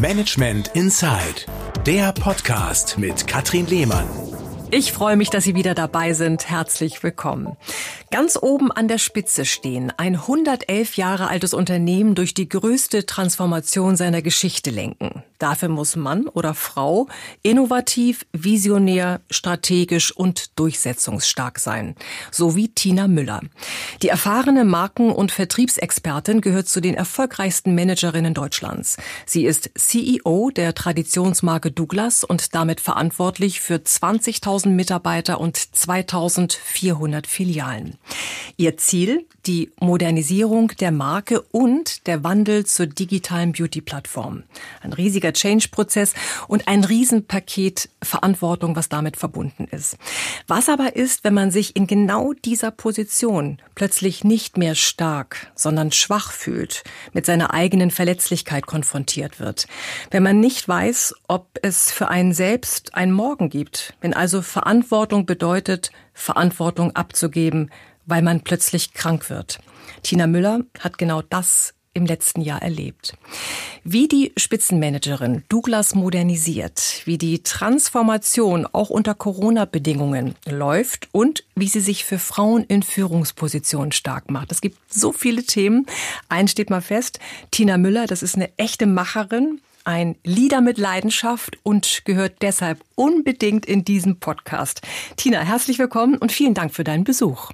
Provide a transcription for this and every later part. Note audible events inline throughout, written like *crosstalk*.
Management Inside, der Podcast mit Katrin Lehmann. Ich freue mich, dass Sie wieder dabei sind. Herzlich willkommen. Ganz oben an der Spitze stehen, ein 111 Jahre altes Unternehmen durch die größte Transformation seiner Geschichte lenken. Dafür muss Mann oder Frau innovativ, visionär, strategisch und durchsetzungsstark sein. So wie Tina Müller. Die erfahrene Marken- und Vertriebsexpertin gehört zu den erfolgreichsten Managerinnen Deutschlands. Sie ist CEO der Traditionsmarke Douglas und damit verantwortlich für 20.000 Mitarbeiter und 2.400 Filialen. Ihr Ziel? Die Modernisierung der Marke und der Wandel zur digitalen Beauty-Plattform. Ein riesiger Change-Prozess und ein Riesenpaket Verantwortung, was damit verbunden ist. Was aber ist, wenn man sich in genau dieser Position plötzlich nicht mehr stark, sondern schwach fühlt, mit seiner eigenen Verletzlichkeit konfrontiert wird? Wenn man nicht weiß, ob es für einen selbst einen Morgen gibt, wenn also Verantwortung bedeutet, Verantwortung abzugeben, weil man plötzlich krank wird. Tina Müller hat genau das im letzten Jahr erlebt. Wie die Spitzenmanagerin Douglas modernisiert, wie die Transformation auch unter Corona-Bedingungen läuft und wie sie sich für Frauen in Führungspositionen stark macht. Es gibt so viele Themen. Eins steht mal fest, Tina Müller, das ist eine echte Macherin, ein Lieder mit Leidenschaft und gehört deshalb unbedingt in diesen Podcast. Tina, herzlich willkommen und vielen Dank für deinen Besuch.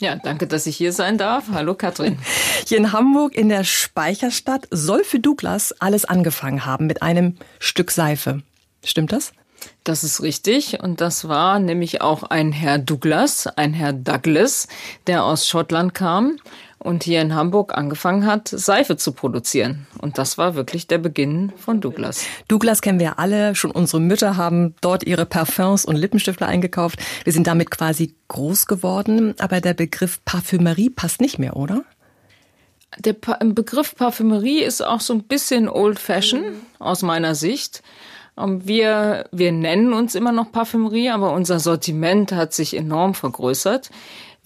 Ja, danke, dass ich hier sein darf. Hallo Katrin. *laughs* Hier in Hamburg in der Speicherstadt soll für Douglas alles angefangen haben mit einem Stück Seife. Stimmt das? Das ist richtig. Und das war nämlich auch ein Herr Douglas, ein Herr Douglas, der aus Schottland kam und hier in Hamburg angefangen hat, Seife zu produzieren. Und das war wirklich der Beginn von Douglas. Douglas kennen wir alle, schon unsere Mütter haben dort ihre Parfums und Lippenstifte eingekauft. Wir sind damit quasi groß geworden, aber der Begriff Parfümerie passt nicht mehr, oder? Der pa Begriff Parfümerie ist auch so ein bisschen old-fashioned aus meiner Sicht. Ähm, wir, wir nennen uns immer noch Parfümerie, aber unser Sortiment hat sich enorm vergrößert.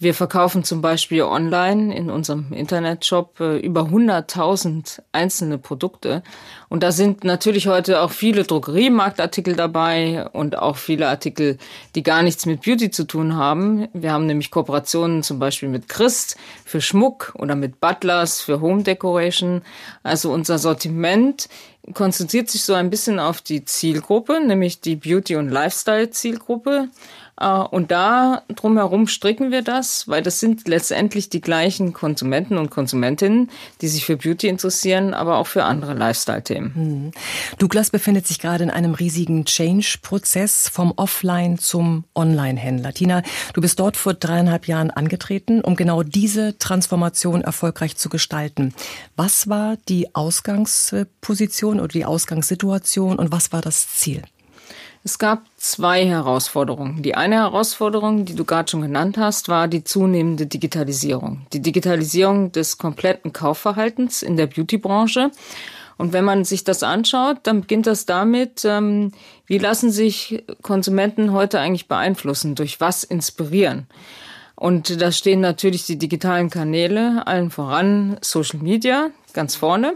Wir verkaufen zum Beispiel online in unserem Internetshop äh, über 100.000 einzelne Produkte. Und da sind natürlich heute auch viele Drogeriemarktartikel dabei und auch viele Artikel, die gar nichts mit Beauty zu tun haben. Wir haben nämlich Kooperationen zum Beispiel mit Christ für Schmuck oder mit Butlers für Home Decoration. Also unser Sortiment konzentriert sich so ein bisschen auf die Zielgruppe, nämlich die Beauty- und Lifestyle-Zielgruppe. Äh, und da drumherum stricken wir das, weil das sind letztendlich die gleichen Konsumenten und Konsumentinnen, die sich für Beauty interessieren, aber auch für andere Lifestyle-Themen. Hm. Douglas befindet sich gerade in einem riesigen Change-Prozess vom Offline zum Online-Händler. Tina, du bist dort vor dreieinhalb Jahren angetreten, um genau diese Transformation erfolgreich zu gestalten. Was war die Ausgangsposition oder die Ausgangssituation und was war das Ziel? Es gab zwei Herausforderungen. Die eine Herausforderung, die du gerade schon genannt hast, war die zunehmende Digitalisierung. Die Digitalisierung des kompletten Kaufverhaltens in der Beautybranche. Und wenn man sich das anschaut, dann beginnt das damit, ähm, wie lassen sich Konsumenten heute eigentlich beeinflussen, durch was inspirieren. Und da stehen natürlich die digitalen Kanäle, allen voran Social Media, ganz vorne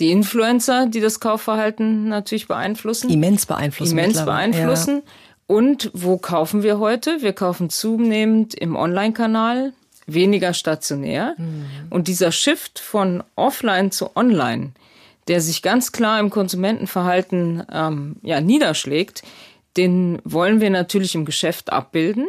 die Influencer, die das Kaufverhalten natürlich beeinflussen. Immens beeinflussen. Immens beeinflussen. Ja. Und wo kaufen wir heute? Wir kaufen zunehmend im Online-Kanal, weniger stationär. Mhm. Und dieser Shift von offline zu online, der sich ganz klar im Konsumentenverhalten ähm, ja, niederschlägt, den wollen wir natürlich im Geschäft abbilden.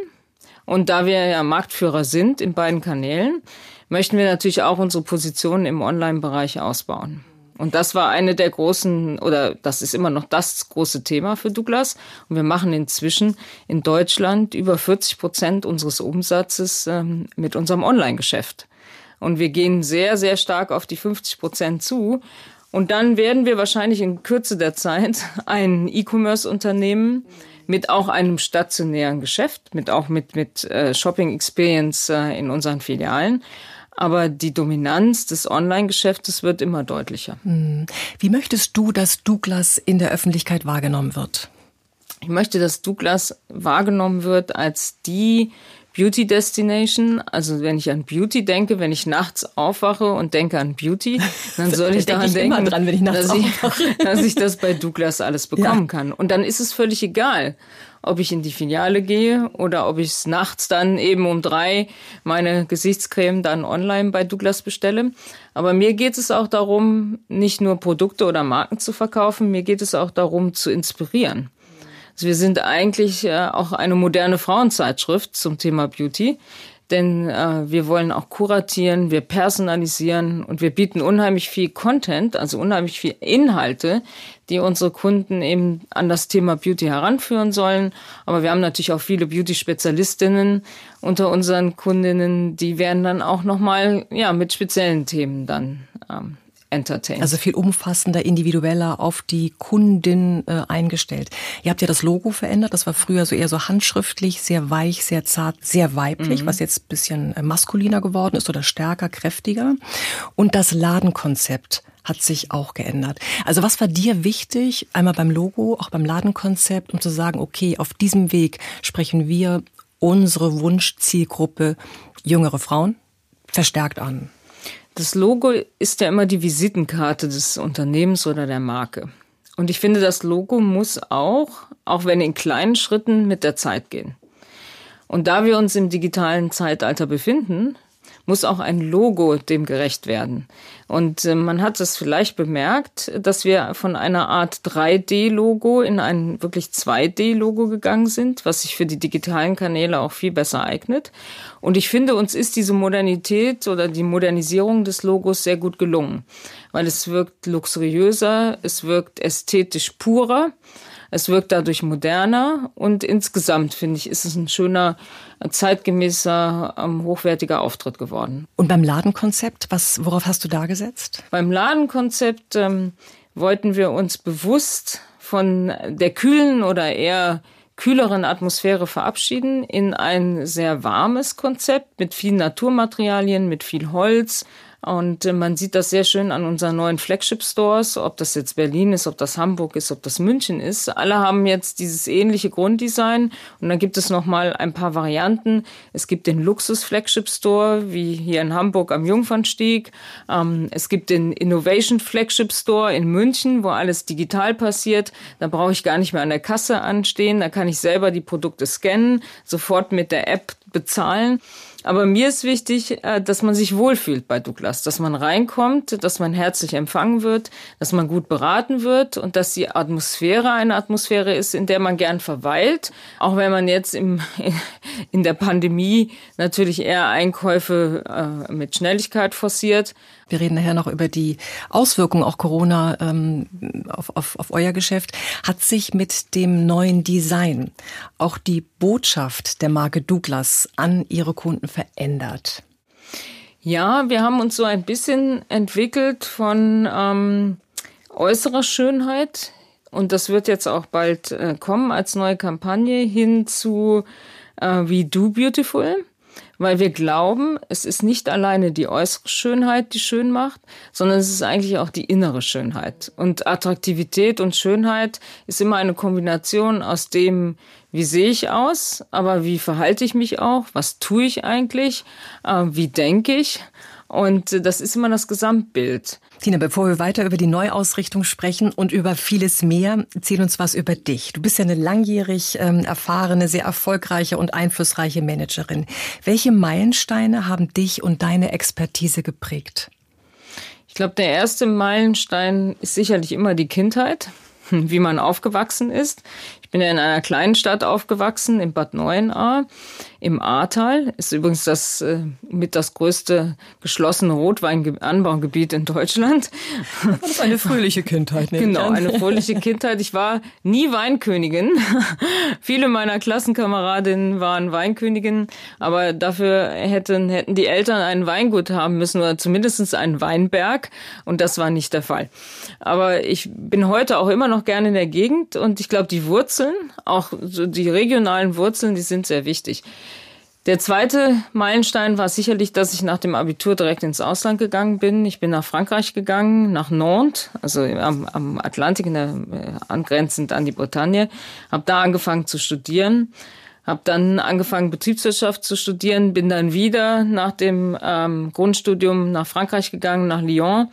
Und da wir ja Marktführer sind in beiden Kanälen, möchten wir natürlich auch unsere Positionen im Online-Bereich ausbauen. Und das war eine der großen, oder das ist immer noch das große Thema für Douglas. Und wir machen inzwischen in Deutschland über 40 Prozent unseres Umsatzes ähm, mit unserem Online-Geschäft. Und wir gehen sehr, sehr stark auf die 50 Prozent zu. Und dann werden wir wahrscheinlich in Kürze der Zeit *laughs* ein E-Commerce-Unternehmen mit auch einem stationären Geschäft, mit auch mit, mit äh, Shopping Experience äh, in unseren Filialen aber die Dominanz des Online-Geschäftes wird immer deutlicher. Hm. Wie möchtest du, dass Douglas in der Öffentlichkeit wahrgenommen wird? Ich möchte, dass Douglas wahrgenommen wird als die Beauty Destination. Also wenn ich an Beauty denke, wenn ich nachts aufwache und denke an Beauty, dann *laughs* soll ich daran ich denken, dran, dass, ich, *laughs* dass, ich, das bei Douglas alles bekommen ja. kann. Und dann ist es völlig egal, ob ich in die Filiale gehe oder ob ich es nachts dann eben um drei meine Gesichtscreme dann online bei Douglas bestelle. Aber mir geht es auch darum, nicht nur Produkte oder Marken zu verkaufen, mir geht es auch darum zu inspirieren. Also wir sind eigentlich äh, auch eine moderne Frauenzeitschrift zum Thema Beauty denn äh, wir wollen auch kuratieren, wir personalisieren und wir bieten unheimlich viel Content, also unheimlich viel Inhalte, die unsere Kunden eben an das Thema Beauty heranführen sollen. Aber wir haben natürlich auch viele Beauty-Spezialistinnen unter unseren Kundinnen, die werden dann auch nochmal ja, mit speziellen Themen dann ähm, entertained. Also viel umfassender, individueller auf die Kundin äh, eingestellt. Ihr habt ja das Logo verändert. Das war früher so eher so handschriftlich, sehr weich, sehr zart, sehr weiblich, mhm. was jetzt bisschen äh, maskuliner geworden ist oder stärker, kräftiger. Und das Ladenkonzept hat sich auch geändert. Also was war dir wichtig, einmal beim Logo, auch beim Ladenkonzept, um zu sagen, okay, auf diesem Weg sprechen wir unsere Wunschzielgruppe jüngere Frauen verstärkt an? Das Logo ist ja immer die Visitenkarte des Unternehmens oder der Marke. Und ich finde, das Logo muss auch, auch wenn in kleinen Schritten, mit der Zeit gehen. Und da wir uns im digitalen Zeitalter befinden, muss auch ein Logo dem gerecht werden. Und äh, man hat es vielleicht bemerkt, dass wir von einer Art 3D-Logo in ein wirklich 2D-Logo gegangen sind, was sich für die digitalen Kanäle auch viel besser eignet. Und ich finde, uns ist diese Modernität oder die Modernisierung des Logos sehr gut gelungen, weil es wirkt luxuriöser, es wirkt ästhetisch purer. Es wirkt dadurch moderner und insgesamt finde ich, ist es ein schöner, zeitgemäßer, ähm, hochwertiger Auftritt geworden. Und beim Ladenkonzept, was, worauf hast du da gesetzt? Beim Ladenkonzept ähm, wollten wir uns bewusst von der kühlen oder eher kühleren Atmosphäre verabschieden in ein sehr warmes Konzept mit vielen Naturmaterialien, mit viel Holz, und äh, man sieht das sehr schön an unseren neuen Flagship-Stores, ob das jetzt Berlin ist, ob das Hamburg ist, ob das München ist. Alle haben jetzt dieses ähnliche Grunddesign und dann gibt es noch mal ein paar Varianten. Es gibt den Luxus-Flagship-Store, wie hier in Hamburg am Jungfernstieg. Ähm, es gibt den Innovation-Flagship-Store in München, wo alles digital passiert. Da brauche ich gar nicht mehr an der Kasse anstehen. Da kann ich selber die Produkte scannen, sofort mit der App bezahlen. Aber mir ist wichtig, äh, dass man sich wohlfühlt bei Douglas, dass man reinkommt, dass man herzlich empfangen wird, dass man gut beraten wird und dass die Atmosphäre eine Atmosphäre ist, in der man gern verweilt. Auch wenn man jetzt im, *laughs* in der Pandemie natürlich eher Einkäufe äh, mit Schnelligkeit forciert. Wir reden nachher noch über die Auswirkungen auch Corona ähm, auf, auf, auf euer Geschäft. Hat sich mit dem neuen Design auch die Botschaft der Marke Douglas an ihre Kunden verändert? Ja, wir haben uns so ein bisschen entwickelt von ähm, äußerer Schönheit und das wird jetzt auch bald äh, kommen als neue Kampagne hin zu äh, We Do Beautiful weil wir glauben, es ist nicht alleine die äußere Schönheit, die schön macht, sondern es ist eigentlich auch die innere Schönheit. Und Attraktivität und Schönheit ist immer eine Kombination aus dem, wie sehe ich aus, aber wie verhalte ich mich auch, was tue ich eigentlich, äh, wie denke ich. Und das ist immer das Gesamtbild. Tina, bevor wir weiter über die Neuausrichtung sprechen und über vieles mehr, erzähl uns was über dich. Du bist ja eine langjährig ähm, erfahrene, sehr erfolgreiche und einflussreiche Managerin. Welche Meilensteine haben dich und deine Expertise geprägt? Ich glaube, der erste Meilenstein ist sicherlich immer die Kindheit *laughs* wie man aufgewachsen ist. Ich bin ja in einer kleinen Stadt aufgewachsen, in Bad Neuenahr, im Ahrtal. Ist übrigens das äh, mit das größte geschlossene Rotweinanbaugebiet in Deutschland. Das ist eine fröhliche Kindheit. Genau, eine fröhliche Kindheit. Ich war nie Weinkönigin. *laughs* Viele meiner Klassenkameradinnen waren Weinköniginnen, aber dafür hätten, hätten die Eltern ein Weingut haben müssen oder zumindest einen Weinberg und das war nicht der Fall. Aber ich bin heute auch immer noch gerne in der Gegend und ich glaube, die Wurzeln, auch so die regionalen Wurzeln, die sind sehr wichtig. Der zweite Meilenstein war sicherlich, dass ich nach dem Abitur direkt ins Ausland gegangen bin. Ich bin nach Frankreich gegangen, nach Nantes, also am, am Atlantik, der, äh, angrenzend an die Bretagne, habe da angefangen zu studieren, Habe dann angefangen, Betriebswirtschaft zu studieren, bin dann wieder nach dem ähm, Grundstudium nach Frankreich gegangen, nach Lyon,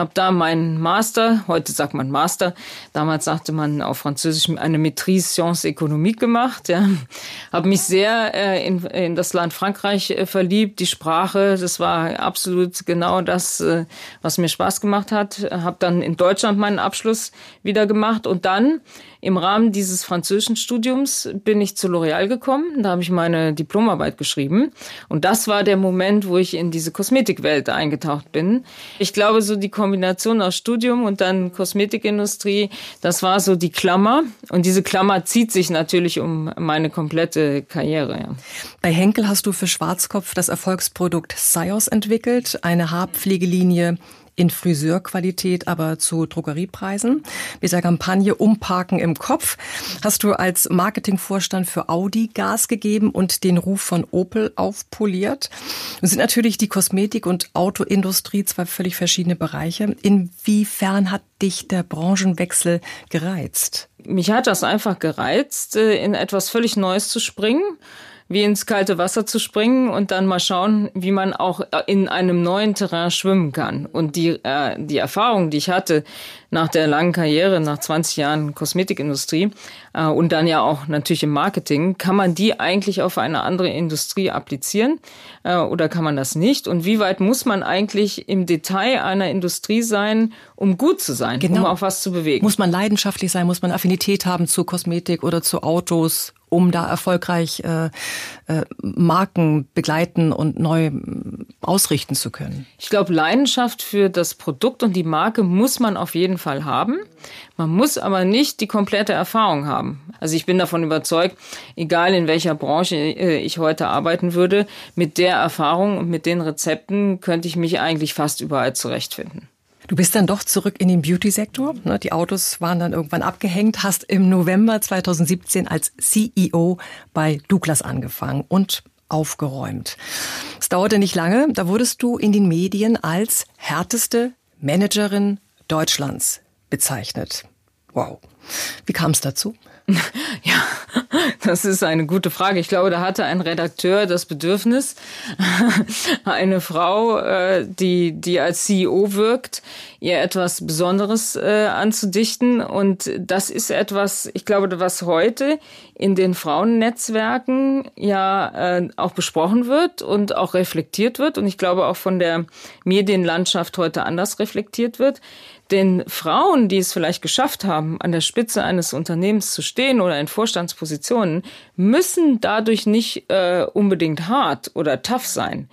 habe da meinen Master, heute sagt man Master, damals sagte man auf Französisch eine Maîtrise Sciences Économique gemacht. Ja. Habe mich sehr äh, in, in das Land Frankreich äh, verliebt, die Sprache, das war absolut genau das, äh, was mir Spaß gemacht hat. Habe dann in Deutschland meinen Abschluss wieder gemacht und dann im Rahmen dieses französischen Studiums bin ich zu L'Oréal gekommen. Da habe ich meine Diplomarbeit geschrieben. Und das war der Moment, wo ich in diese Kosmetikwelt eingetaucht bin. Ich glaube, so die Kombination aus Studium und dann Kosmetikindustrie, das war so die Klammer. Und diese Klammer zieht sich natürlich um meine komplette Karriere. Ja. Bei Henkel hast du für Schwarzkopf das Erfolgsprodukt Sios entwickelt, eine Haarpflegelinie in Friseurqualität, aber zu Drogeriepreisen. Mit der Kampagne Umparken im Kopf hast du als Marketingvorstand für Audi Gas gegeben und den Ruf von Opel aufpoliert. Das sind natürlich die Kosmetik- und Autoindustrie zwei völlig verschiedene Bereiche. Inwiefern hat dich der Branchenwechsel gereizt? Mich hat das einfach gereizt, äh, in etwas völlig Neues zu springen wie ins kalte Wasser zu springen und dann mal schauen, wie man auch in einem neuen Terrain schwimmen kann. Und die, äh, die Erfahrung, die ich hatte nach der langen Karriere, nach 20 Jahren Kosmetikindustrie äh, und dann ja auch natürlich im Marketing, kann man die eigentlich auf eine andere Industrie applizieren äh, oder kann man das nicht? Und wie weit muss man eigentlich im Detail einer Industrie sein, um gut zu sein, genau. um auch was zu bewegen? Muss man leidenschaftlich sein? Muss man Affinität haben zu Kosmetik oder zu Autos? Um da erfolgreich äh, äh, Marken begleiten und neu äh, ausrichten zu können? Ich glaube, Leidenschaft für das Produkt und die Marke muss man auf jeden Fall haben. Man muss aber nicht die komplette Erfahrung haben. Also ich bin davon überzeugt, egal in welcher Branche äh, ich heute arbeiten würde, mit der Erfahrung und mit den Rezepten könnte ich mich eigentlich fast überall zurechtfinden. Du bist dann doch zurück in den Beauty-Sektor. Ne? Die Autos waren dann irgendwann abgehängt, hast im November 2017 als CEO bei Douglas angefangen und aufgeräumt. Es dauerte nicht lange, da wurdest du in den Medien als härteste Managerin Deutschlands bezeichnet. Wow. Wie kam es dazu? *laughs* Ja, das ist eine gute Frage. Ich glaube, da hatte ein Redakteur das Bedürfnis, *laughs* eine Frau, äh, die, die als CEO wirkt, ihr etwas Besonderes äh, anzudichten. Und das ist etwas, ich glaube, was heute in den Frauennetzwerken ja äh, auch besprochen wird und auch reflektiert wird. Und ich glaube auch von der Medienlandschaft heute anders reflektiert wird den Frauen, die es vielleicht geschafft haben, an der Spitze eines Unternehmens zu stehen oder in Vorstandspositionen, müssen dadurch nicht äh, unbedingt hart oder tough sein.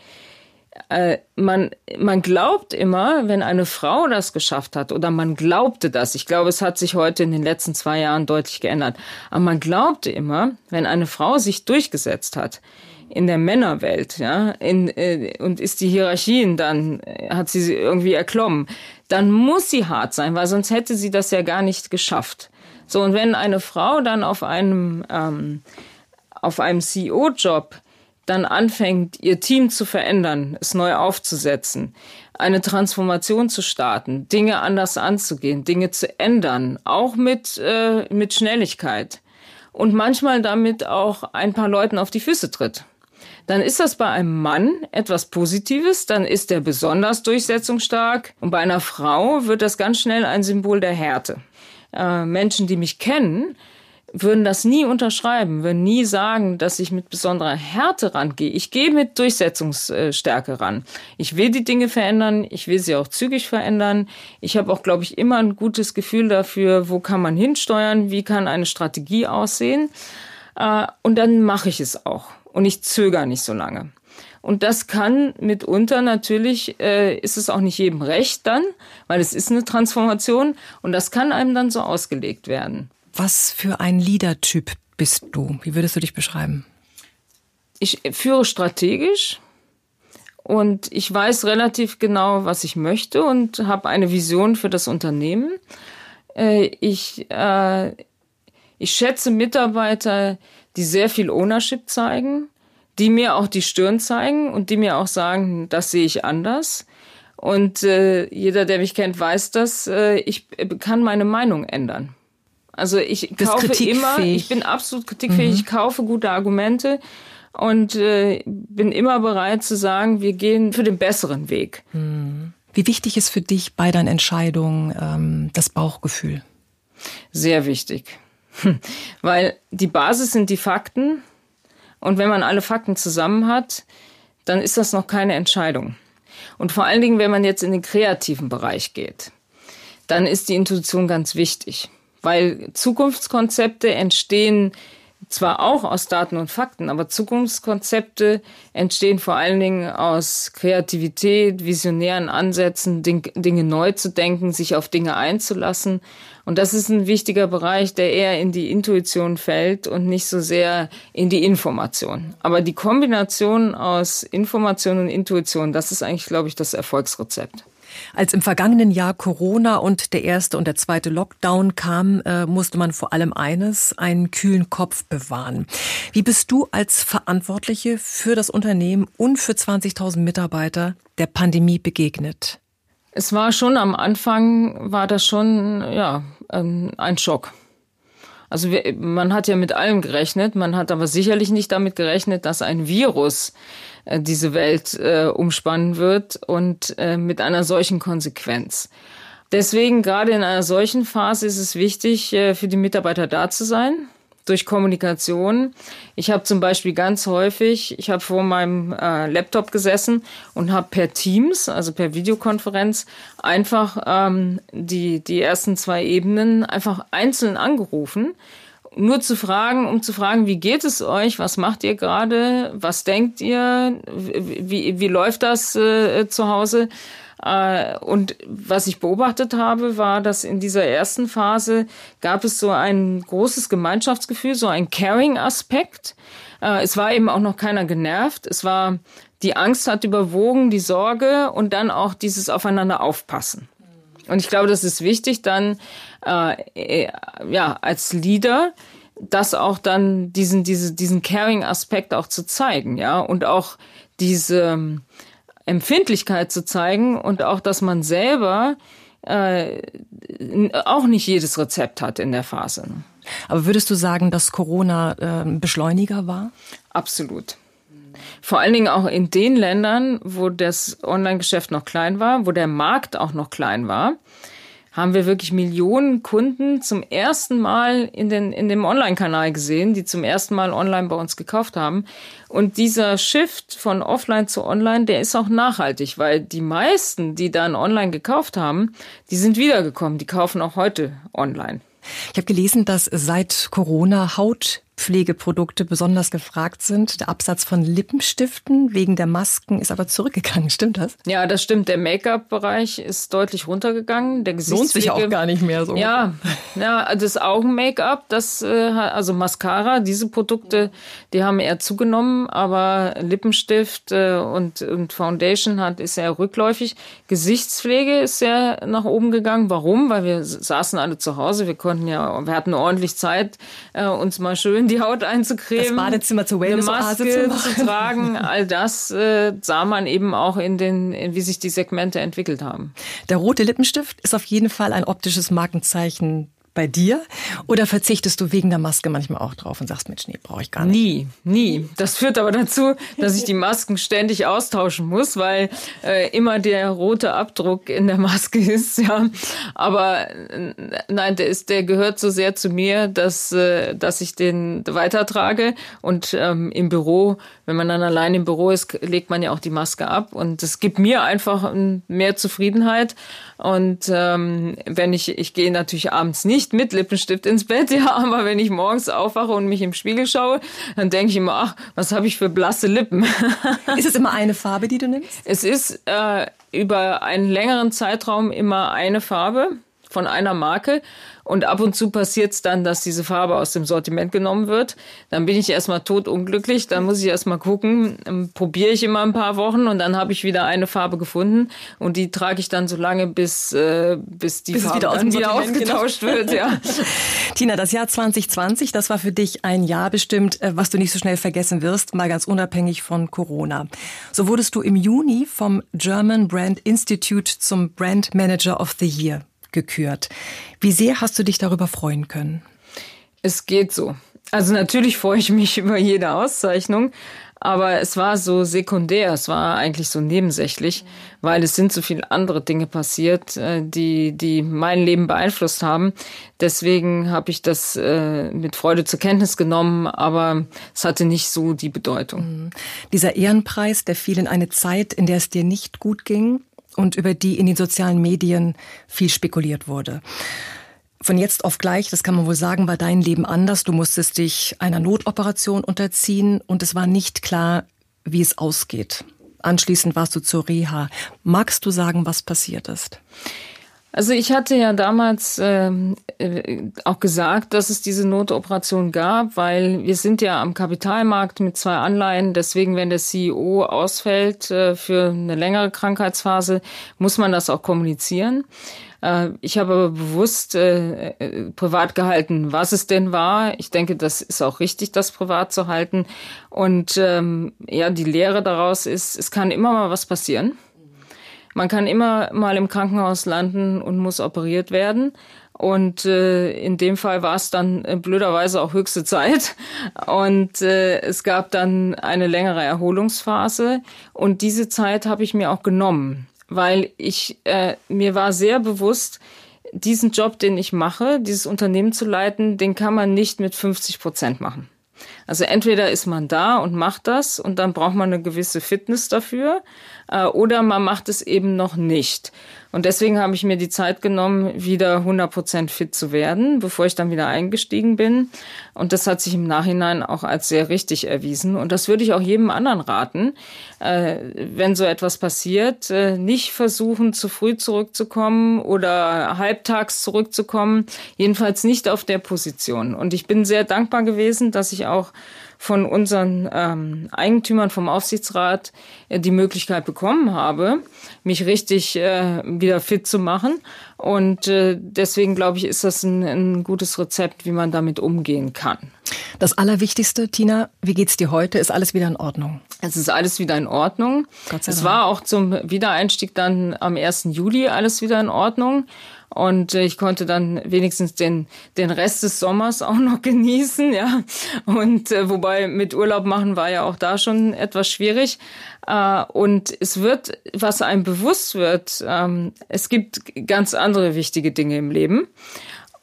Äh, man, man glaubt immer, wenn eine Frau das geschafft hat, oder man glaubte das, ich glaube, es hat sich heute in den letzten zwei Jahren deutlich geändert, aber man glaubte immer, wenn eine Frau sich durchgesetzt hat, in der Männerwelt, ja, in, äh, und ist die Hierarchien dann, äh, hat sie irgendwie erklommen, dann muss sie hart sein, weil sonst hätte sie das ja gar nicht geschafft. So, und wenn eine Frau dann auf einem, ähm, auf einem CEO-Job dann anfängt, ihr Team zu verändern, es neu aufzusetzen, eine Transformation zu starten, Dinge anders anzugehen, Dinge zu ändern, auch mit, äh, mit Schnelligkeit und manchmal damit auch ein paar Leuten auf die Füße tritt dann ist das bei einem Mann etwas Positives, dann ist er besonders durchsetzungsstark und bei einer Frau wird das ganz schnell ein Symbol der Härte. Äh, Menschen, die mich kennen, würden das nie unterschreiben, würden nie sagen, dass ich mit besonderer Härte rangehe. Ich gehe mit Durchsetzungsstärke ran. Ich will die Dinge verändern, ich will sie auch zügig verändern. Ich habe auch, glaube ich, immer ein gutes Gefühl dafür, wo kann man hinsteuern, wie kann eine Strategie aussehen. Äh, und dann mache ich es auch und ich zögere nicht so lange. Und das kann mitunter natürlich, äh, ist es auch nicht jedem recht dann, weil es ist eine Transformation und das kann einem dann so ausgelegt werden. Was für ein Leadertyp bist du? Wie würdest du dich beschreiben? Ich führe strategisch und ich weiß relativ genau, was ich möchte und habe eine Vision für das Unternehmen. Äh, ich, äh, ich schätze Mitarbeiter, die sehr viel Ownership zeigen, die mir auch die Stirn zeigen und die mir auch sagen, das sehe ich anders. Und äh, jeder, der mich kennt, weiß das, äh, ich kann meine Meinung ändern. Also ich kaufe immer, ich bin absolut kritikfähig, mhm. ich kaufe gute Argumente und äh, bin immer bereit zu sagen, wir gehen für den besseren Weg. Mhm. Wie wichtig ist für dich bei deinen Entscheidungen ähm, das Bauchgefühl? Sehr wichtig. Weil die Basis sind die Fakten. Und wenn man alle Fakten zusammen hat, dann ist das noch keine Entscheidung. Und vor allen Dingen, wenn man jetzt in den kreativen Bereich geht, dann ist die Intuition ganz wichtig, weil Zukunftskonzepte entstehen zwar auch aus Daten und Fakten, aber Zukunftskonzepte entstehen vor allen Dingen aus Kreativität, visionären Ansätzen, Dinge neu zu denken, sich auf Dinge einzulassen. Und das ist ein wichtiger Bereich, der eher in die Intuition fällt und nicht so sehr in die Information. Aber die Kombination aus Information und Intuition, das ist eigentlich, glaube ich, das Erfolgsrezept. Als im vergangenen Jahr Corona und der erste und der zweite Lockdown kam, äh, musste man vor allem eines, einen kühlen Kopf bewahren. Wie bist du als Verantwortliche für das Unternehmen und für 20.000 Mitarbeiter der Pandemie begegnet? Es war schon am Anfang, war das schon, ja, ähm, ein Schock. Also wir, man hat ja mit allem gerechnet, man hat aber sicherlich nicht damit gerechnet, dass ein Virus äh, diese Welt äh, umspannen wird und äh, mit einer solchen Konsequenz. Deswegen gerade in einer solchen Phase ist es wichtig, äh, für die Mitarbeiter da zu sein, durch Kommunikation. Ich habe zum Beispiel ganz häufig, ich habe vor meinem äh, Laptop gesessen und habe per Teams, also per Videokonferenz, einfach ähm, die, die ersten zwei Ebenen einfach einzeln angerufen nur zu fragen, um zu fragen, wie geht es euch, was macht ihr gerade, was denkt ihr, wie, wie läuft das äh, zu Hause? Äh, und was ich beobachtet habe, war, dass in dieser ersten Phase gab es so ein großes Gemeinschaftsgefühl, so ein Caring-Aspekt. Äh, es war eben auch noch keiner genervt. Es war, die Angst hat überwogen, die Sorge und dann auch dieses Aufeinander aufpassen. Und ich glaube, das ist wichtig, dann äh, äh, ja als Leader das auch dann diesen diese, diesen Caring-Aspekt auch zu zeigen, ja und auch diese ähm, Empfindlichkeit zu zeigen und auch, dass man selber äh, auch nicht jedes Rezept hat in der Phase. Aber würdest du sagen, dass Corona äh, Beschleuniger war? Absolut. Vor allen Dingen auch in den Ländern, wo das Online-Geschäft noch klein war, wo der Markt auch noch klein war, haben wir wirklich Millionen Kunden zum ersten Mal in, den, in dem Online-Kanal gesehen, die zum ersten Mal online bei uns gekauft haben. Und dieser Shift von offline zu online, der ist auch nachhaltig, weil die meisten, die dann online gekauft haben, die sind wiedergekommen, die kaufen auch heute online. Ich habe gelesen, dass seit Corona Haut Pflegeprodukte besonders gefragt sind. Der Absatz von Lippenstiften wegen der Masken ist aber zurückgegangen. *laughs* Stimmt das? Ja, das stimmt. Der Make-up-Bereich ist deutlich runtergegangen. Der Lohnt sich auch gar nicht mehr so. Ja, ja das Augen-Make-up, das äh, also Mascara, diese Produkte, die haben eher zugenommen, aber Lippenstift äh, und, und Foundation hat ist sehr rückläufig. Gesichtspflege ist sehr nach oben gegangen. Warum? Weil wir saßen alle zu Hause. Wir konnten ja, wir hatten ordentlich Zeit, äh, uns mal schön die Haut einzucremen. Das Badezimmer zur Wellness eine Maske zu, tragen. All das äh, sah man eben auch in den, in, wie sich die Segmente entwickelt haben. Der rote Lippenstift ist auf jeden Fall ein optisches Markenzeichen bei dir? Oder verzichtest du wegen der Maske manchmal auch drauf und sagst, Mensch, nee, brauche ich gar nicht? Nie, nie. Das führt aber dazu, dass ich die Masken ständig austauschen muss, weil äh, immer der rote Abdruck in der Maske *laughs* ist, ja. Aber äh, nein, der ist, der gehört so sehr zu mir, dass, äh, dass ich den weitertrage. Und ähm, im Büro, wenn man dann allein im Büro ist, legt man ja auch die Maske ab. Und es gibt mir einfach mehr Zufriedenheit. Und ähm, wenn ich, ich gehe natürlich abends nicht mit Lippenstift ins Bett, *laughs* ja, aber wenn ich morgens aufwache und mich im Spiegel schaue, dann denke ich immer, ach, was habe ich für blasse Lippen. *laughs* Ist es immer eine Farbe, die du nimmst? Es ist äh, über einen längeren Zeitraum immer eine Farbe von einer Marke. Und ab und zu passiert es dann, dass diese Farbe aus dem Sortiment genommen wird. Dann bin ich erstmal totunglücklich. Dann muss ich erstmal gucken. Ähm, probiere ich immer ein paar Wochen und dann habe ich wieder eine Farbe gefunden. Und die trage ich dann so lange, bis, äh, bis die bis Farbe wieder, dann wieder ausgetauscht genau. *laughs* wird. Ja. Tina, das Jahr 2020, das war für dich ein Jahr bestimmt, äh, was du nicht so schnell vergessen wirst, mal ganz unabhängig von Corona. So wurdest du im Juni vom German Brand Institute zum Brand Manager of the Year gekürt. Wie sehr hast du dich darüber freuen können? Es geht so. Also natürlich freue ich mich *laughs* über jede Auszeichnung, aber es war so sekundär, es war eigentlich so nebensächlich, weil es sind so viele andere Dinge passiert, äh, die, die mein Leben beeinflusst haben. Deswegen habe ich das äh, mit Freude zur Kenntnis genommen, aber es hatte nicht so die Bedeutung. Mhm. Dieser Ehrenpreis, der fiel in eine Zeit, in der es dir nicht gut ging und über die in den sozialen Medien viel spekuliert wurde. Von jetzt auf gleich, das kann man wohl sagen, war dein Leben anders. Du musstest dich einer Notoperation unterziehen und es war nicht klar, wie es ausgeht. Anschließend warst du zur Reha. Magst du sagen, was passiert ist? Also ich hatte ja damals ähm, äh, auch gesagt, dass es diese Notoperation gab, weil wir sind ja am Kapitalmarkt mit zwei Anleihen. Deswegen, wenn der CEO ausfällt äh, für eine längere Krankheitsphase, muss man das auch kommunizieren. Äh, ich habe aber bewusst äh, äh, privat gehalten, was es denn war. Ich denke, das ist auch richtig, das privat zu halten. Und ähm, ja, die Lehre daraus ist, es kann immer mal was passieren. Man kann immer mal im Krankenhaus landen und muss operiert werden. Und äh, in dem Fall war es dann äh, blöderweise auch höchste Zeit. Und äh, es gab dann eine längere Erholungsphase. Und diese Zeit habe ich mir auch genommen weil ich äh, mir war sehr bewusst, diesen Job, den ich mache, dieses Unternehmen zu leiten, den kann man nicht mit 50 Prozent machen. Also entweder ist man da und macht das und dann braucht man eine gewisse Fitness dafür äh, oder man macht es eben noch nicht. Und deswegen habe ich mir die Zeit genommen, wieder 100% fit zu werden, bevor ich dann wieder eingestiegen bin. Und das hat sich im Nachhinein auch als sehr richtig erwiesen. Und das würde ich auch jedem anderen raten, äh, wenn so etwas passiert, äh, nicht versuchen, zu früh zurückzukommen oder halbtags zurückzukommen. Jedenfalls nicht auf der Position. Und ich bin sehr dankbar gewesen, dass ich auch von unseren ähm, Eigentümern vom Aufsichtsrat äh, die Möglichkeit bekommen habe, mich richtig äh, wieder fit zu machen. Und äh, deswegen glaube ich, ist das ein, ein gutes Rezept, wie man damit umgehen kann. Das Allerwichtigste, Tina, wie geht's dir heute? Ist alles wieder in Ordnung? Es ist alles wieder in Ordnung. Es war auch zum Wiedereinstieg dann am 1. Juli alles wieder in Ordnung. Und äh, ich konnte dann wenigstens den, den Rest des Sommers *laughs* auch noch genießen, ja. Und äh, wobei mit Urlaub machen war ja auch da schon etwas schwierig. Äh, und es wird, was einem bewusst wird, ähm, es gibt ganz andere wichtige Dinge im Leben.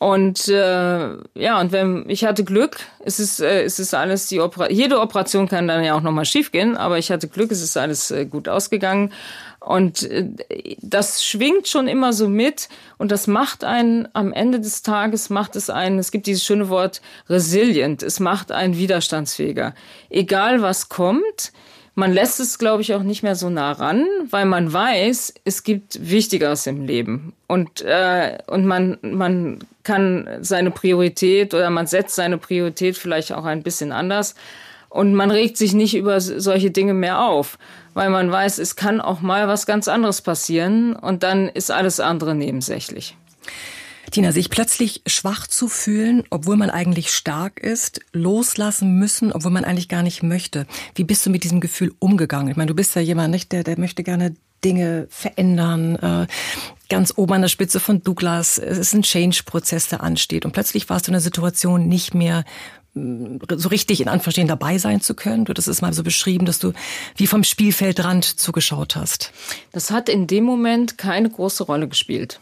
Und äh, ja, und wenn ich hatte Glück, es ist äh, es ist alles die Opera jede Operation kann dann ja auch noch mal schiefgehen, aber ich hatte Glück, es ist alles äh, gut ausgegangen und äh, das schwingt schon immer so mit und das macht einen am Ende des Tages macht es einen, es gibt dieses schöne Wort resilient, es macht einen widerstandsfähiger. Egal was kommt, man lässt es, glaube ich, auch nicht mehr so nah ran, weil man weiß, es gibt Wichtigeres im Leben. Und, äh, und man, man kann seine Priorität oder man setzt seine Priorität vielleicht auch ein bisschen anders. Und man regt sich nicht über solche Dinge mehr auf, weil man weiß, es kann auch mal was ganz anderes passieren und dann ist alles andere nebensächlich. Tina, sich plötzlich schwach zu fühlen, obwohl man eigentlich stark ist, loslassen müssen, obwohl man eigentlich gar nicht möchte. Wie bist du mit diesem Gefühl umgegangen? Ich meine, du bist ja jemand, nicht, der, der möchte gerne Dinge verändern. Äh, ganz oben an der Spitze von Douglas. Es ist ein Change-Prozess, der ansteht. Und plötzlich warst du in einer Situation nicht mehr mm, so richtig in Anverstehen dabei sein zu können. Du hast es mal so beschrieben, dass du wie vom Spielfeldrand zugeschaut hast. Das hat in dem Moment keine große Rolle gespielt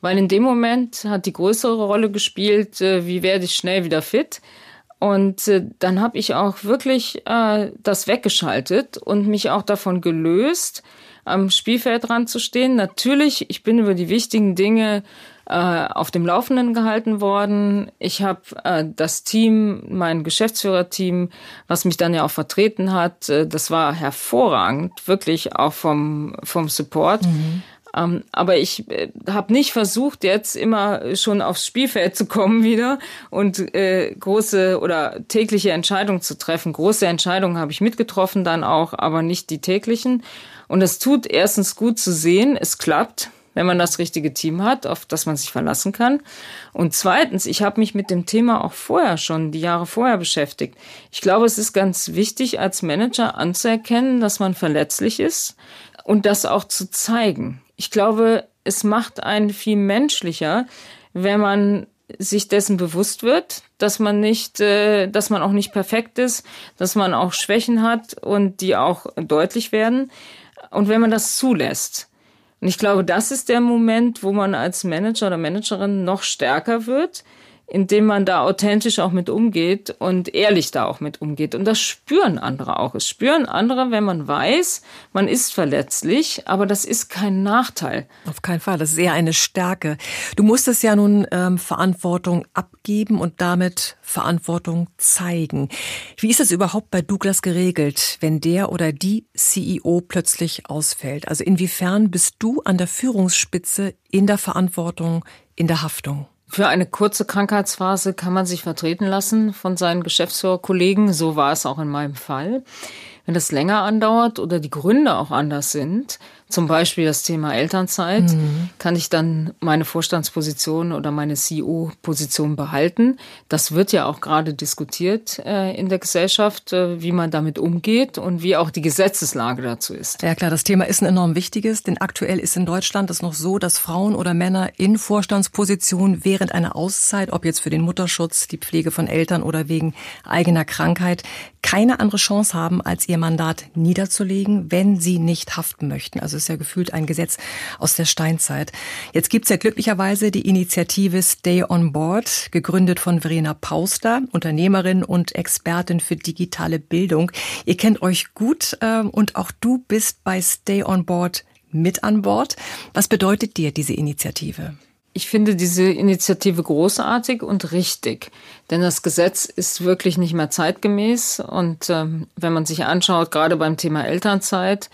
weil in dem Moment hat die größere Rolle gespielt, äh, wie werde ich schnell wieder fit. Und äh, dann habe ich auch wirklich äh, das weggeschaltet und mich auch davon gelöst, am Spielfeld dran zu stehen. Natürlich, ich bin über die wichtigen Dinge äh, auf dem Laufenden gehalten worden. Ich habe äh, das Team, mein Geschäftsführerteam, was mich dann ja auch vertreten hat, äh, das war hervorragend, wirklich auch vom, vom Support. Mhm. Ähm, aber ich äh, habe nicht versucht, jetzt immer schon aufs Spielfeld zu kommen wieder und äh, große oder tägliche Entscheidungen zu treffen. Große Entscheidungen habe ich mitgetroffen dann auch, aber nicht die täglichen. Und es tut erstens gut zu sehen, es klappt, wenn man das richtige Team hat, auf das man sich verlassen kann. Und zweitens, ich habe mich mit dem Thema auch vorher schon, die Jahre vorher beschäftigt. Ich glaube, es ist ganz wichtig, als Manager anzuerkennen, dass man verletzlich ist und das auch zu zeigen. Ich glaube, es macht einen viel menschlicher, wenn man sich dessen bewusst wird, dass man nicht, äh, dass man auch nicht perfekt ist, dass man auch Schwächen hat und die auch deutlich werden. Und wenn man das zulässt. Und ich glaube, das ist der Moment, wo man als Manager oder Managerin noch stärker wird, indem man da authentisch auch mit umgeht und ehrlich da auch mit umgeht. Und das spüren andere auch. Es spüren andere, wenn man weiß, man ist verletzlich, aber das ist kein Nachteil. Auf keinen Fall, das ist eher eine Stärke. Du musstest ja nun ähm, Verantwortung abgeben und damit Verantwortung zeigen. Wie ist es überhaupt bei Douglas geregelt, wenn der oder die CEO plötzlich ausfällt? Also inwiefern bist du an der Führungsspitze in der Verantwortung, in der Haftung? Für eine kurze Krankheitsphase kann man sich vertreten lassen von seinen Geschäftsführerkollegen. So war es auch in meinem Fall. Wenn das länger andauert oder die Gründe auch anders sind, zum Beispiel das Thema Elternzeit, mhm. kann ich dann meine Vorstandsposition oder meine CEO-Position behalten. Das wird ja auch gerade diskutiert äh, in der Gesellschaft, äh, wie man damit umgeht und wie auch die Gesetzeslage dazu ist. Ja klar, das Thema ist ein enorm wichtiges, denn aktuell ist in Deutschland es noch so, dass Frauen oder Männer in Vorstandspositionen während einer Auszeit, ob jetzt für den Mutterschutz, die Pflege von Eltern oder wegen eigener Krankheit, keine andere Chance haben, als ihr Mandat niederzulegen, wenn sie nicht haften möchten. Also ist ja gefühlt ein Gesetz aus der Steinzeit. Jetzt gibt's ja glücklicherweise die Initiative Stay on Board, gegründet von Verena Pauster, Unternehmerin und Expertin für digitale Bildung. Ihr kennt euch gut äh, und auch du bist bei Stay on Board mit an Bord. Was bedeutet dir diese Initiative? Ich finde diese Initiative großartig und richtig, denn das Gesetz ist wirklich nicht mehr zeitgemäß. Und ähm, wenn man sich anschaut, gerade beim Thema Elternzeit,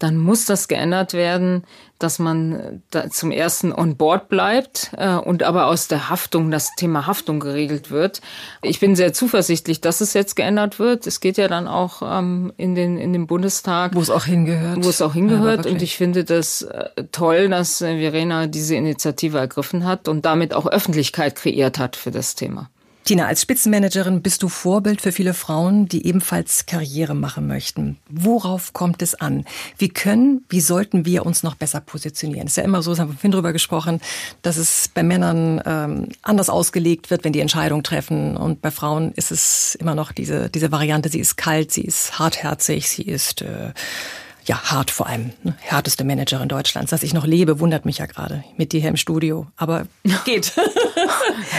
dann muss das geändert werden, dass man da zum ersten on board bleibt äh, und aber aus der Haftung, das Thema Haftung geregelt wird. Ich bin sehr zuversichtlich, dass es jetzt geändert wird. Es geht ja dann auch ähm, in, den, in den Bundestag. Wo es auch hingehört. Wo es auch hingehört. Ja, und ich finde das äh, toll, dass äh, Verena diese Initiative ergriffen hat und damit auch Öffentlichkeit kreiert hat für das Thema. Tina, als Spitzenmanagerin bist du Vorbild für viele Frauen, die ebenfalls Karriere machen möchten. Worauf kommt es an? Wie können, wie sollten wir uns noch besser positionieren? Es ist ja immer so, das haben wir vorhin drüber gesprochen, dass es bei Männern ähm, anders ausgelegt wird, wenn die Entscheidung treffen. Und bei Frauen ist es immer noch diese, diese Variante, sie ist kalt, sie ist hartherzig, sie ist... Äh, ja, hart vor allem. Ne? Härteste Managerin Deutschlands. Dass ich noch lebe, wundert mich ja gerade mit dir hier im Studio. Aber *laughs* geht.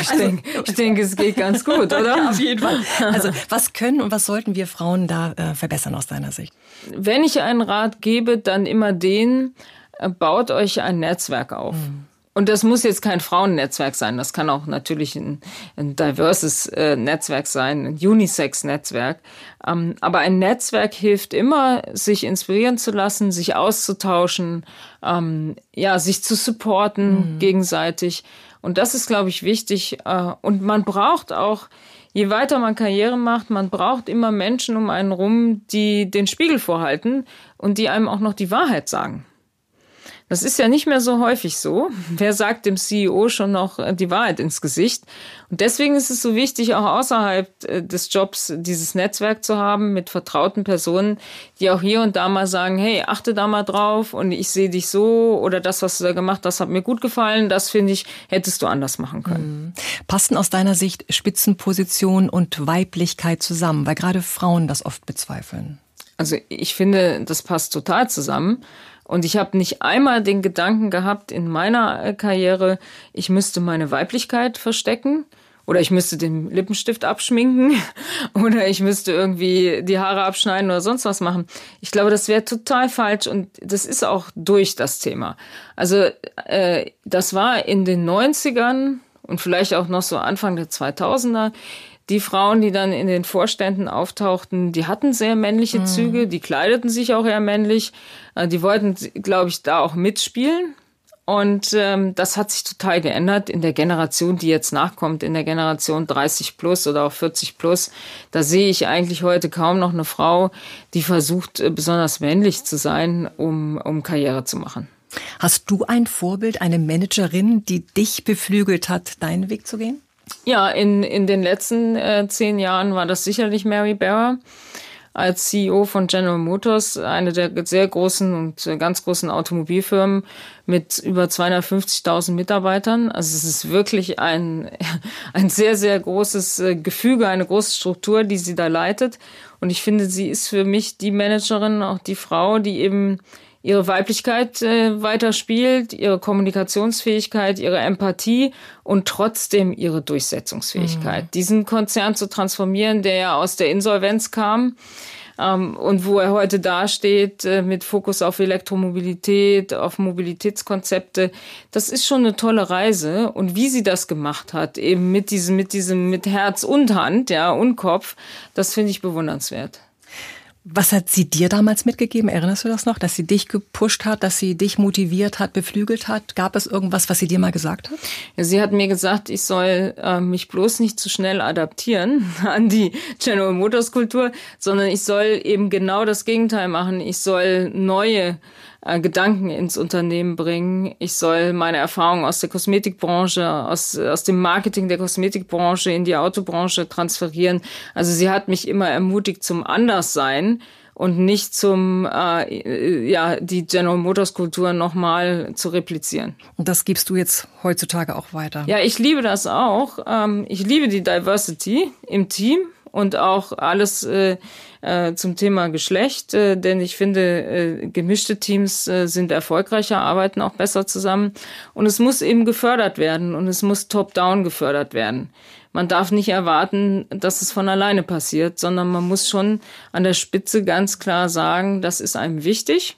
ich, also, denke, ich denke, es geht ganz gut, *laughs* oder? Ja, auf jeden Fall. Also *laughs* was können und was sollten wir Frauen da äh, verbessern aus deiner Sicht? Wenn ich einen Rat gebe, dann immer den, äh, baut euch ein Netzwerk auf. Mhm. Und das muss jetzt kein Frauennetzwerk sein. Das kann auch natürlich ein, ein diverses äh, Netzwerk sein, ein Unisex-Netzwerk. Ähm, aber ein Netzwerk hilft immer, sich inspirieren zu lassen, sich auszutauschen, ähm, ja, sich zu supporten mhm. gegenseitig. Und das ist, glaube ich, wichtig. Äh, und man braucht auch, je weiter man Karriere macht, man braucht immer Menschen um einen rum, die den Spiegel vorhalten und die einem auch noch die Wahrheit sagen. Das ist ja nicht mehr so häufig so. *laughs* Wer sagt dem CEO schon noch äh, die Wahrheit ins Gesicht? Und deswegen ist es so wichtig, auch außerhalb äh, des Jobs dieses Netzwerk zu haben mit vertrauten Personen, die auch hier und da mal sagen, hey, achte da mal drauf und ich sehe dich so oder das, was du da gemacht hast, hat mir gut gefallen. Das finde ich, hättest du anders machen können. Mhm. Passen aus deiner Sicht Spitzenposition und Weiblichkeit zusammen? Weil gerade Frauen das oft bezweifeln. Also ich finde, das passt total zusammen. Und ich habe nicht einmal den Gedanken gehabt in meiner äh, Karriere, ich müsste meine Weiblichkeit verstecken oder ich müsste den Lippenstift abschminken *laughs* oder ich müsste irgendwie die Haare abschneiden oder sonst was machen. Ich glaube, das wäre total falsch und das ist auch durch das Thema. Also äh, das war in den 90ern und vielleicht auch noch so Anfang der 2000er die Frauen, die dann in den Vorständen auftauchten, die hatten sehr männliche mhm. Züge, die kleideten sich auch eher männlich. Äh, die wollten, glaube ich, da auch mitspielen. Und ähm, das hat sich total geändert in der Generation, die jetzt nachkommt, in der Generation 30 plus oder auch 40 plus. Da sehe ich eigentlich heute kaum noch eine Frau, die versucht, äh, besonders männlich zu sein, um, um Karriere zu machen. Hast du ein Vorbild, eine Managerin, die dich beflügelt hat, deinen Weg zu gehen? Ja, in, in den letzten äh, zehn Jahren war das sicherlich Mary Barra. als CEO von General Motors, eine der sehr großen und ganz großen Automobilfirmen mit über 250.000 Mitarbeitern. Also es ist wirklich ein, *laughs* ein sehr, sehr großes äh, Gefüge, eine große Struktur, die sie da leitet. Und ich finde, sie ist für mich die Managerin, auch die Frau, die eben ihre Weiblichkeit äh, weiterspielt, ihre Kommunikationsfähigkeit, ihre Empathie und trotzdem ihre Durchsetzungsfähigkeit. Mhm. Diesen Konzern zu transformieren, der ja aus der Insolvenz kam, ähm, und wo er heute dasteht äh, mit Fokus auf Elektromobilität, auf Mobilitätskonzepte, das ist schon eine tolle Reise. Und wie sie das gemacht hat, eben mit diesem, mit diesem, mit Herz und Hand, ja, und Kopf, das finde ich bewundernswert. Was hat sie dir damals mitgegeben? Erinnerst du das noch, dass sie dich gepusht hat, dass sie dich motiviert hat, beflügelt hat? Gab es irgendwas, was sie dir mal gesagt hat? Ja, sie hat mir gesagt, ich soll äh, mich bloß nicht zu schnell adaptieren *laughs* an die General Motors Kultur, sondern ich soll eben genau das Gegenteil machen. Ich soll neue äh, Gedanken ins Unternehmen bringen. Ich soll meine Erfahrungen aus der Kosmetikbranche, aus, aus dem Marketing der Kosmetikbranche in die Autobranche transferieren. Also sie hat mich immer ermutigt zum Anderssein und nicht zum äh, ja die General Motors Kultur nochmal zu replizieren. Und das gibst du jetzt heutzutage auch weiter? Ja, ich liebe das auch. Ähm, ich liebe die Diversity im Team und auch alles äh, äh, zum Thema Geschlecht, äh, denn ich finde, äh, gemischte Teams äh, sind erfolgreicher, arbeiten auch besser zusammen und es muss eben gefördert werden und es muss top-down gefördert werden. Man darf nicht erwarten, dass es von alleine passiert, sondern man muss schon an der Spitze ganz klar sagen, das ist einem wichtig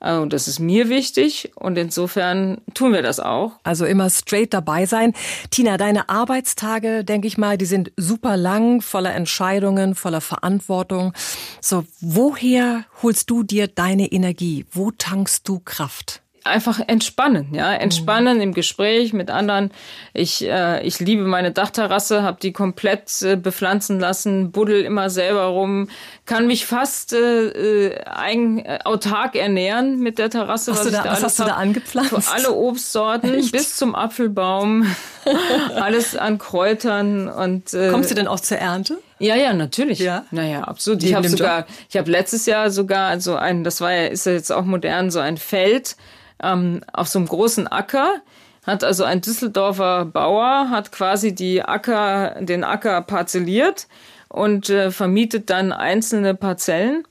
und äh, das ist mir wichtig und insofern tun wir das auch. Also immer straight dabei sein. Tina, deine Arbeitstage, denke ich mal, die sind super lang, voller Entscheidungen, voller Verantwortung. So, woher holst du dir deine Energie? Wo tankst du Kraft? Einfach entspannen, ja, entspannen mhm. im Gespräch mit anderen. Ich äh, ich liebe meine Dachterrasse, habe die komplett äh, bepflanzen lassen, buddel immer selber rum, kann mich fast äh, äh eigen, äh, autark ernähren mit der Terrasse. Hast was, da, was hast du da angepflanzt? Für alle Obstsorten Echt? bis zum Apfelbaum, *laughs* alles an Kräutern und. Äh, Kommst du denn auch zur Ernte? Ja, ja, natürlich. Ja, naja, absolut. ich habe sogar, ich habe letztes Jahr sogar so ein, das war ja, ist ja jetzt auch modern, so ein Feld ähm, auf so einem großen Acker hat also ein Düsseldorfer Bauer hat quasi die Acker, den Acker parzelliert und äh, vermietet dann einzelne Parzellen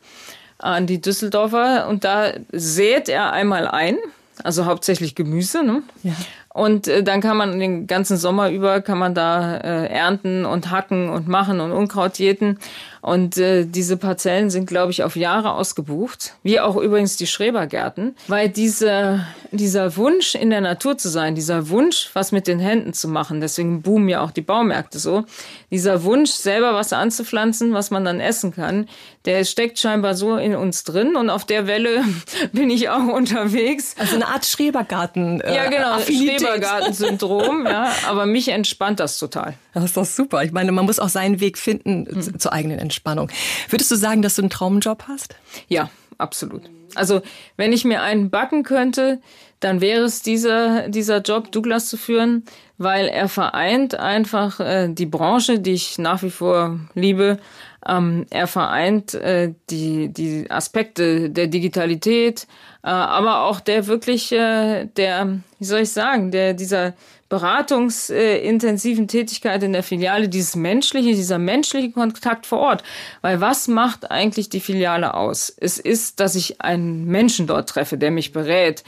an die Düsseldorfer und da sät er einmal ein, also hauptsächlich Gemüse, ne? Ja. Und äh, dann kann man den ganzen Sommer über kann man da äh, ernten und hacken und machen und Unkraut jäten. Und äh, diese Parzellen sind, glaube ich, auf Jahre ausgebucht, wie auch übrigens die Schrebergärten, weil diese, dieser Wunsch, in der Natur zu sein, dieser Wunsch, was mit den Händen zu machen, deswegen boomen ja auch die Baumärkte so, dieser Wunsch, selber was anzupflanzen, was man dann essen kann, der steckt scheinbar so in uns drin und auf der Welle *laughs* bin ich auch unterwegs. Also eine Art Schrebergarten. Äh, ja, genau, Schrebergarten-Syndrom, ja, *laughs* aber mich entspannt das total. Das ist doch super. Ich meine, man muss auch seinen Weg finden mhm. zur eigenen Entspannung. Würdest du sagen, dass du einen Traumjob hast? Ja, absolut. Also, wenn ich mir einen backen könnte, dann wäre es dieser, dieser Job, Douglas zu führen, weil er vereint einfach äh, die Branche, die ich nach wie vor liebe. Ähm, er vereint äh, die, die Aspekte der Digitalität, äh, aber auch der wirklich, äh, der, wie soll ich sagen, der, dieser, beratungsintensiven Tätigkeit in der Filiale, dieses menschliche, dieser menschliche Kontakt vor Ort. Weil was macht eigentlich die Filiale aus? Es ist, dass ich einen Menschen dort treffe, der mich berät,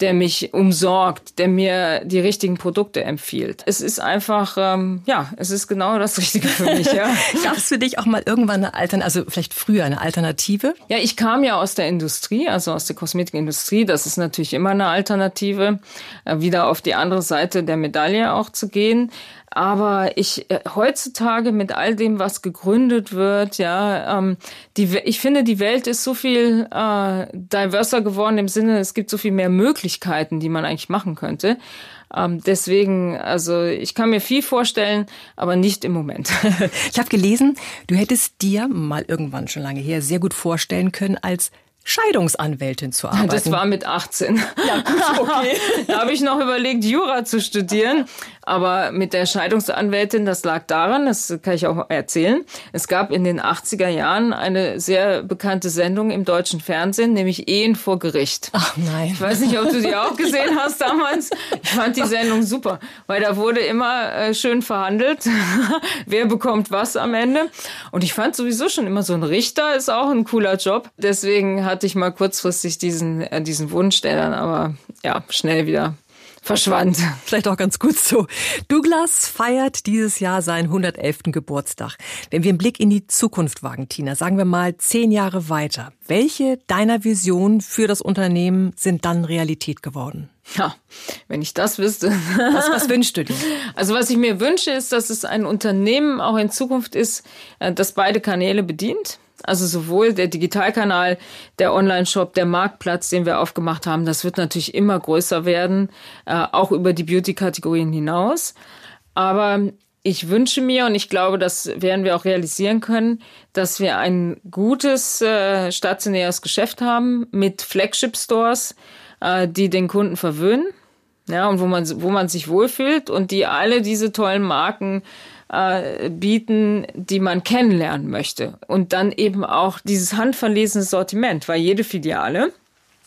der mich umsorgt, der mir die richtigen Produkte empfiehlt. Es ist einfach, ähm, ja, es ist genau das Richtige für mich. Ja. *laughs* Gab es für dich auch mal irgendwann eine Alternative, also vielleicht früher eine Alternative? Ja, ich kam ja aus der Industrie, also aus der Kosmetikindustrie. Das ist natürlich immer eine Alternative, äh, wieder auf die andere Seite der Medaille auch zu gehen. Aber ich äh, heutzutage mit all dem, was gegründet wird, ja, ähm, die, ich finde, die Welt ist so viel äh, diverser geworden im Sinne, es gibt so viel mehr Möglichkeiten, die man eigentlich machen könnte. Ähm, deswegen, also ich kann mir viel vorstellen, aber nicht im Moment. ich habe gelesen, du hättest dir mal irgendwann schon lange her sehr gut vorstellen können, als Scheidungsanwältin zu arbeiten. Das war mit 18. Ja, gut, okay. *laughs* da habe ich noch überlegt, Jura zu studieren. Aber mit der Scheidungsanwältin, das lag daran, das kann ich auch erzählen. Es gab in den 80er Jahren eine sehr bekannte Sendung im deutschen Fernsehen, nämlich Ehen vor Gericht. Ach nein. Ich weiß nicht, ob du die auch gesehen hast damals. Ich fand die Sendung super, weil da wurde immer äh, schön verhandelt, *laughs* wer bekommt was am Ende. Und ich fand sowieso schon immer so ein Richter ist auch ein cooler Job. Deswegen hatte ich mal kurzfristig diesen, äh, diesen Wunsch, der dann aber ja schnell wieder verschwand. *laughs* Vielleicht auch ganz gut so. Douglas feiert dieses Jahr seinen 111. Geburtstag. Wenn wir einen Blick in die Zukunft wagen, Tina, sagen wir mal zehn Jahre weiter. Welche deiner Visionen für das Unternehmen sind dann Realität geworden? Ja, wenn ich das wüsste. *laughs* Was, was wünschst du dir? Also was ich mir wünsche, ist, dass es ein Unternehmen auch in Zukunft ist, äh, das beide Kanäle bedient. Also sowohl der Digitalkanal, der Online-Shop, der Marktplatz, den wir aufgemacht haben, das wird natürlich immer größer werden, äh, auch über die Beauty-Kategorien hinaus. Aber ich wünsche mir, und ich glaube, das werden wir auch realisieren können, dass wir ein gutes äh, stationäres Geschäft haben mit Flagship-Stores, äh, die den Kunden verwöhnen. Ja, und wo man, wo man sich wohlfühlt und die alle diese tollen Marken äh, bieten, die man kennenlernen möchte. Und dann eben auch dieses handverlesene Sortiment, weil jede Filiale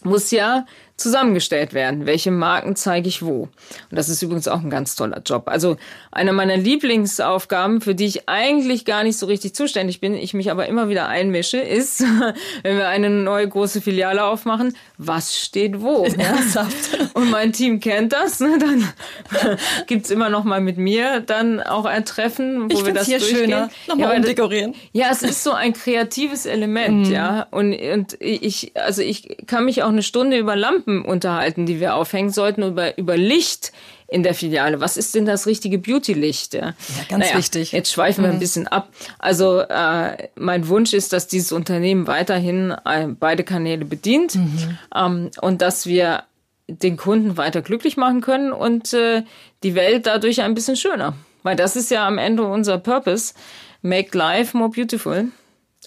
muss ja zusammengestellt werden. Welche Marken zeige ich wo? Und das ist übrigens auch ein ganz toller Job. Also eine meiner Lieblingsaufgaben, für die ich eigentlich gar nicht so richtig zuständig bin, ich mich aber immer wieder einmische, ist, *laughs* wenn wir eine neue große Filiale aufmachen, was steht wo? *laughs* Ja? Und mein Team kennt das. Ne? Dann *laughs* gibt's immer noch mal mit mir dann auch ein Treffen, wo ich wir das hier durchgehen. Schöner. Nochmal ja, umdekorieren. Ja, es ist so ein kreatives Element, mhm. ja. Und, und ich, also ich kann mich auch eine Stunde über Lampen unterhalten, die wir aufhängen sollten, über, über Licht in der Filiale. Was ist denn das richtige Beauty-Licht? Ja, ja ganz naja, wichtig. Jetzt schweifen wir ein mhm. bisschen ab. Also äh, mein Wunsch ist, dass dieses Unternehmen weiterhin äh, beide Kanäle bedient mhm. ähm, und dass wir den Kunden weiter glücklich machen können und äh, die Welt dadurch ein bisschen schöner. Weil das ist ja am Ende unser Purpose. Make life more beautiful.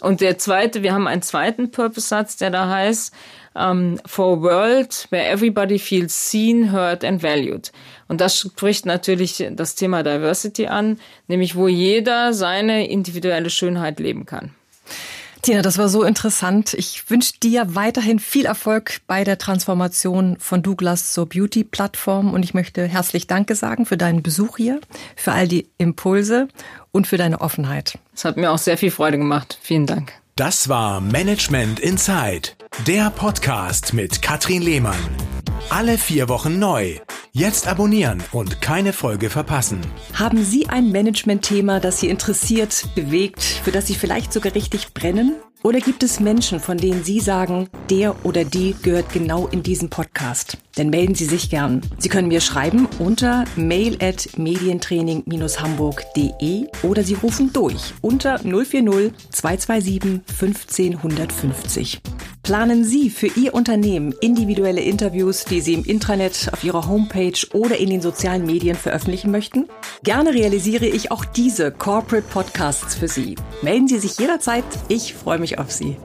Und der zweite, wir haben einen zweiten Purpose-Satz, der da heißt, um, ähm, for a world where everybody feels seen, heard and valued. Und das spricht natürlich das Thema Diversity an, nämlich wo jeder seine individuelle Schönheit leben kann. Tina, das war so interessant. Ich wünsche dir weiterhin viel Erfolg bei der Transformation von Douglas zur Beauty-Plattform und ich möchte herzlich Danke sagen für deinen Besuch hier, für all die Impulse und für deine Offenheit. Es hat mir auch sehr viel Freude gemacht. Vielen Dank. Das war Management Inside, der Podcast mit Katrin Lehmann. Alle vier Wochen neu. Jetzt abonnieren und keine Folge verpassen. Haben Sie ein Management-Thema, das Sie interessiert, bewegt, für das Sie vielleicht sogar richtig brennen? Oder gibt es Menschen, von denen Sie sagen, der oder die gehört genau in diesen Podcast? Dann melden Sie sich gern. Sie können mir schreiben unter mail at medientraining-hamburg.de oder Sie rufen durch unter 040 227 15 150. Planen Sie für Ihr Unternehmen individuelle Interviews, die Sie im Intranet, auf Ihrer Homepage oder in den sozialen Medien veröffentlichen möchten? Gerne realisiere ich auch diese Corporate Podcasts für Sie. Melden Sie sich jederzeit. Ich freue auf Sie.